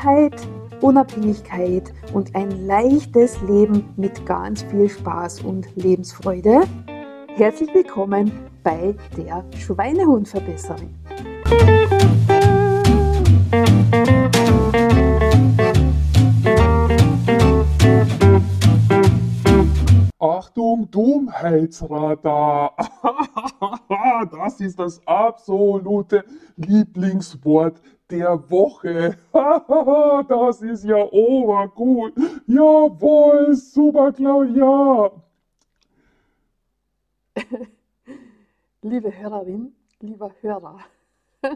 Freiheit, Unabhängigkeit und ein leichtes Leben mit ganz viel Spaß und Lebensfreude. Herzlich willkommen bei der Schweinehundverbesserin. Achtung, Dummheitsradar. Das ist das absolute Lieblingswort der Woche. Das ist ja obergut. Jawohl, super, Claudia. Liebe Hörerin, lieber Hörer,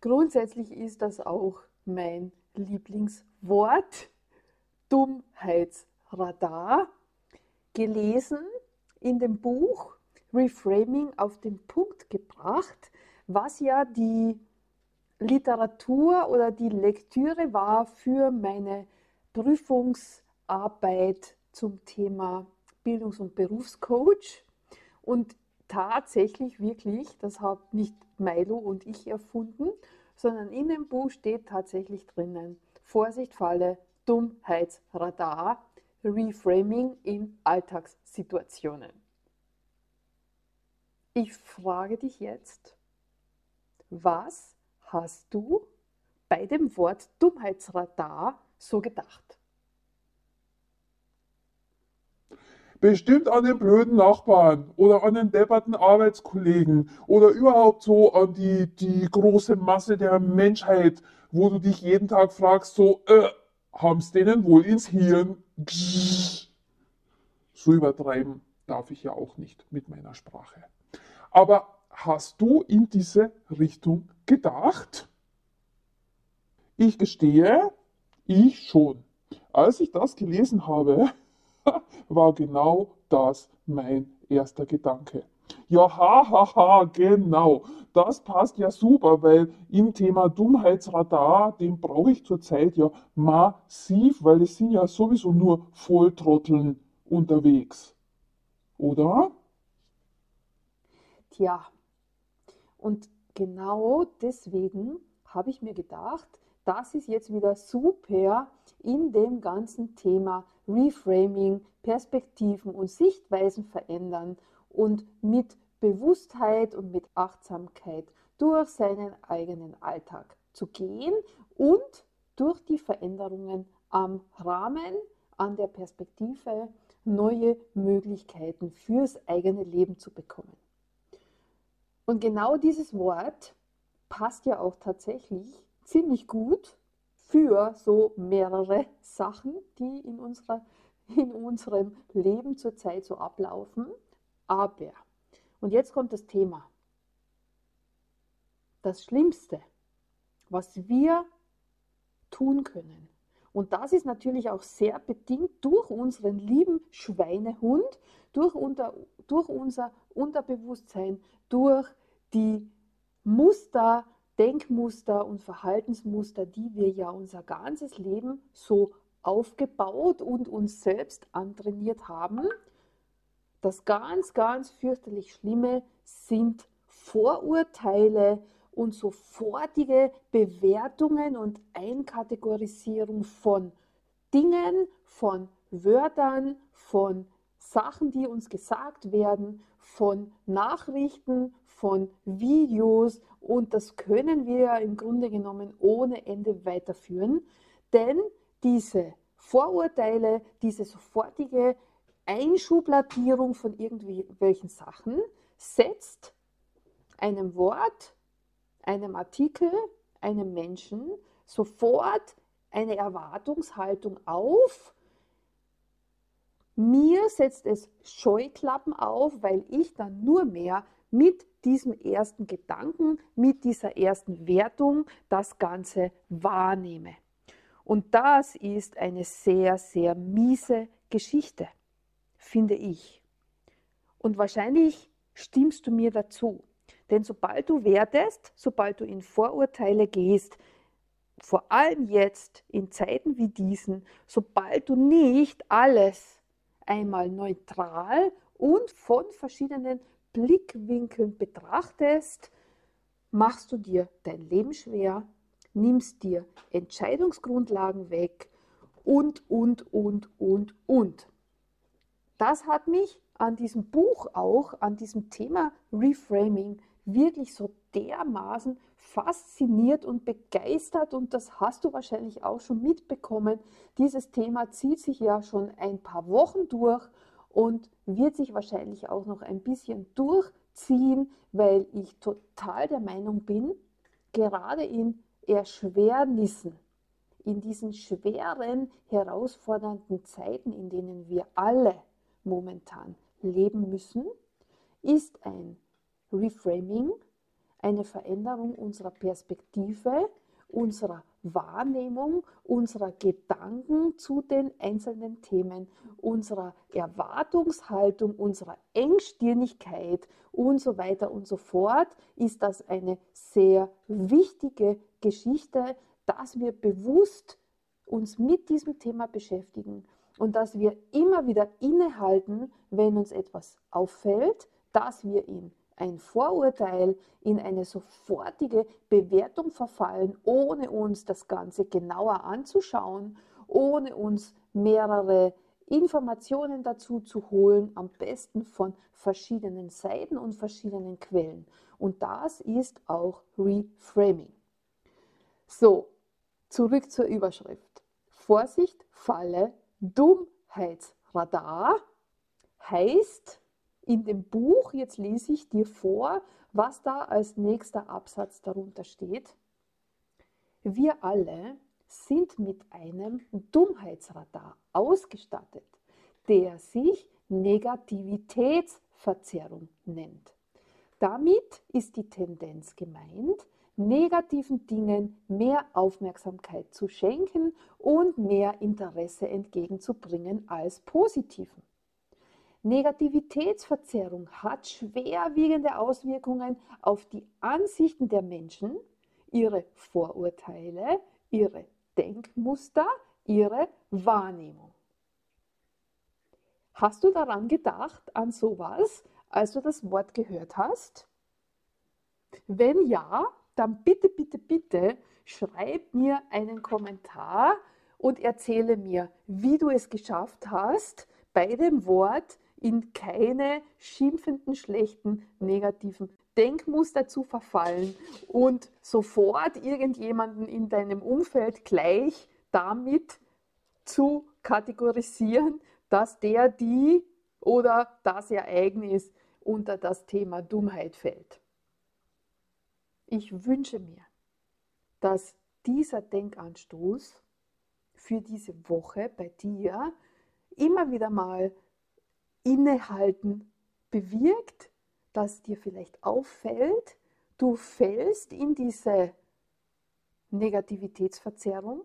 grundsätzlich ist das auch mein Lieblingswort. Dummheitsradar gelesen in dem Buch Reframing auf den Punkt gebracht, was ja die Literatur oder die Lektüre war für meine Prüfungsarbeit zum Thema Bildungs- und Berufscoach. Und tatsächlich wirklich, das haben nicht Milo und ich erfunden, sondern in dem Buch steht tatsächlich drinnen, Vorsicht, Falle, Dummheitsradar, Reframing in Alltagssituationen. Ich frage dich jetzt, was hast du bei dem Wort Dummheitsradar so gedacht? Bestimmt an den blöden Nachbarn oder an den depperten Arbeitskollegen oder überhaupt so an die, die große Masse der Menschheit, wo du dich jeden Tag fragst, so, äh, haben's denen wohl ins Hirn? So übertreiben darf ich ja auch nicht mit meiner Sprache. Aber hast du in diese Richtung gedacht? Ich gestehe, ich schon. Als ich das gelesen habe, war genau das mein erster Gedanke. Ja, hahaha, ha, ha, genau. Das passt ja super, weil im Thema Dummheitsradar, den brauche ich zurzeit ja massiv, weil es sind ja sowieso nur Volltrotteln unterwegs. Oder? Tja, und genau deswegen habe ich mir gedacht, das ist jetzt wieder super in dem ganzen Thema Reframing, Perspektiven und Sichtweisen verändern und mit Bewusstheit und mit Achtsamkeit durch seinen eigenen Alltag zu gehen und durch die Veränderungen am Rahmen, an der Perspektive neue Möglichkeiten fürs eigene Leben zu bekommen. Und genau dieses Wort passt ja auch tatsächlich ziemlich gut für so mehrere Sachen, die in, unserer, in unserem Leben zurzeit so ablaufen. Aber, und jetzt kommt das Thema. Das Schlimmste, was wir tun können, und das ist natürlich auch sehr bedingt durch unseren lieben Schweinehund, durch, unter, durch unser Unterbewusstsein, durch die Muster, Denkmuster und Verhaltensmuster, die wir ja unser ganzes Leben so aufgebaut und uns selbst antrainiert haben. Das ganz, ganz fürchterlich Schlimme sind Vorurteile und sofortige Bewertungen und Einkategorisierung von Dingen, von Wörtern, von Sachen, die uns gesagt werden, von Nachrichten, von Videos. Und das können wir im Grunde genommen ohne Ende weiterführen, denn diese Vorurteile, diese sofortige Einschubladierung von irgendwelchen Sachen setzt einem Wort, einem Artikel, einem Menschen sofort eine Erwartungshaltung auf. Mir setzt es Scheuklappen auf, weil ich dann nur mehr mit diesem ersten Gedanken, mit dieser ersten Wertung das Ganze wahrnehme. Und das ist eine sehr, sehr miese Geschichte, finde ich. Und wahrscheinlich stimmst du mir dazu. Denn sobald du wertest, sobald du in Vorurteile gehst, vor allem jetzt in Zeiten wie diesen, sobald du nicht alles einmal neutral und von verschiedenen Blickwinkeln betrachtest, machst du dir dein Leben schwer, nimmst dir Entscheidungsgrundlagen weg und, und, und, und, und. Das hat mich an diesem Buch auch, an diesem Thema Reframing wirklich so dermaßen fasziniert und begeistert und das hast du wahrscheinlich auch schon mitbekommen. Dieses Thema zieht sich ja schon ein paar Wochen durch und wird sich wahrscheinlich auch noch ein bisschen durchziehen, weil ich total der Meinung bin, gerade in Erschwernissen, in diesen schweren, herausfordernden Zeiten, in denen wir alle momentan leben müssen, ist ein Reframing eine Veränderung unserer Perspektive, unserer Wahrnehmung, unserer Gedanken zu den einzelnen Themen, unserer Erwartungshaltung, unserer Engstirnigkeit und so weiter und so fort, ist das eine sehr wichtige Geschichte, dass wir bewusst uns mit diesem Thema beschäftigen und dass wir immer wieder innehalten, wenn uns etwas auffällt, dass wir in ein Vorurteil, in eine sofortige Bewertung verfallen, ohne uns das Ganze genauer anzuschauen, ohne uns mehrere Informationen dazu zu holen, am besten von verschiedenen Seiten und verschiedenen Quellen. Und das ist auch Reframing. So, zurück zur Überschrift. Vorsicht, Falle, Dummheitsradar heißt, in dem Buch, jetzt lese ich dir vor, was da als nächster Absatz darunter steht. Wir alle sind mit einem Dummheitsradar ausgestattet, der sich Negativitätsverzerrung nennt. Damit ist die Tendenz gemeint, negativen Dingen mehr Aufmerksamkeit zu schenken und mehr Interesse entgegenzubringen als positiven. Negativitätsverzerrung hat schwerwiegende Auswirkungen auf die Ansichten der Menschen, ihre Vorurteile, ihre Denkmuster, ihre Wahrnehmung. Hast du daran gedacht, an sowas, als du das Wort gehört hast? Wenn ja, dann bitte, bitte, bitte schreib mir einen Kommentar und erzähle mir, wie du es geschafft hast, bei dem Wort in keine schimpfenden, schlechten, negativen Denkmuster zu verfallen und sofort irgendjemanden in deinem Umfeld gleich damit zu kategorisieren, dass der, die oder das Ereignis unter das Thema Dummheit fällt. Ich wünsche mir, dass dieser Denkanstoß für diese Woche bei dir immer wieder mal Innehalten bewirkt, dass dir vielleicht auffällt, du fällst in diese Negativitätsverzerrung,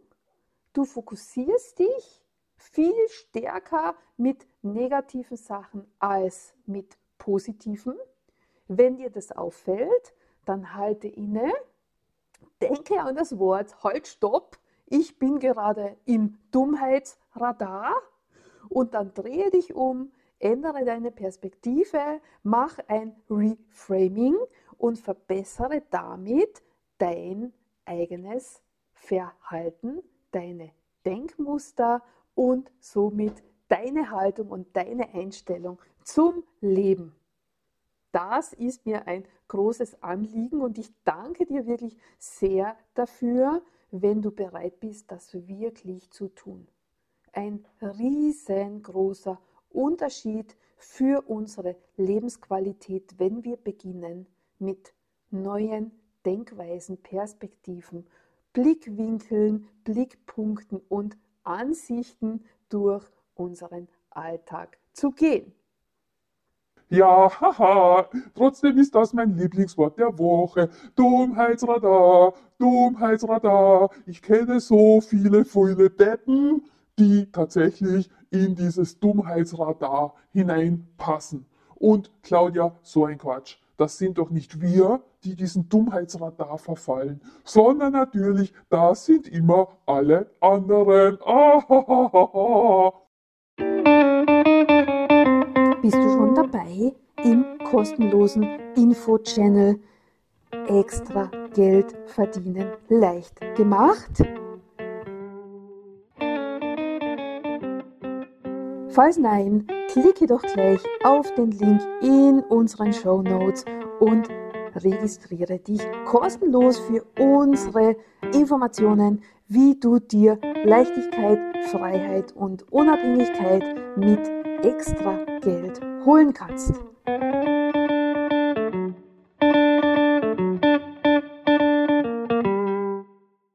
du fokussierst dich viel stärker mit negativen Sachen als mit positiven. Wenn dir das auffällt, dann halte inne, denke an das Wort, halt, stopp, ich bin gerade im Dummheitsradar. Und dann drehe dich um, ändere deine Perspektive, mach ein Reframing und verbessere damit dein eigenes Verhalten, deine Denkmuster und somit deine Haltung und deine Einstellung zum Leben. Das ist mir ein großes Anliegen und ich danke dir wirklich sehr dafür, wenn du bereit bist, das wirklich zu tun. Ein riesengroßer Unterschied für unsere Lebensqualität, wenn wir beginnen mit neuen Denkweisen, Perspektiven, Blickwinkeln, Blickpunkten und Ansichten durch unseren Alltag zu gehen. Ja, haha, trotzdem ist das mein Lieblingswort der Woche. Dummheitsradar, Dummheitsradar. Ich kenne so viele, viele Deppen, die tatsächlich in dieses Dummheitsradar hineinpassen. Und Claudia, so ein Quatsch. Das sind doch nicht wir, die diesen Dummheitsradar verfallen, sondern natürlich, das sind immer alle anderen. Ah, Bist du schon dabei im kostenlosen Info-Channel extra Geld verdienen leicht gemacht? Falls nein, klicke doch gleich auf den Link in unseren Show Notes und registriere dich kostenlos für unsere Informationen, wie du dir Leichtigkeit, Freiheit und Unabhängigkeit mit extra Geld holen kannst.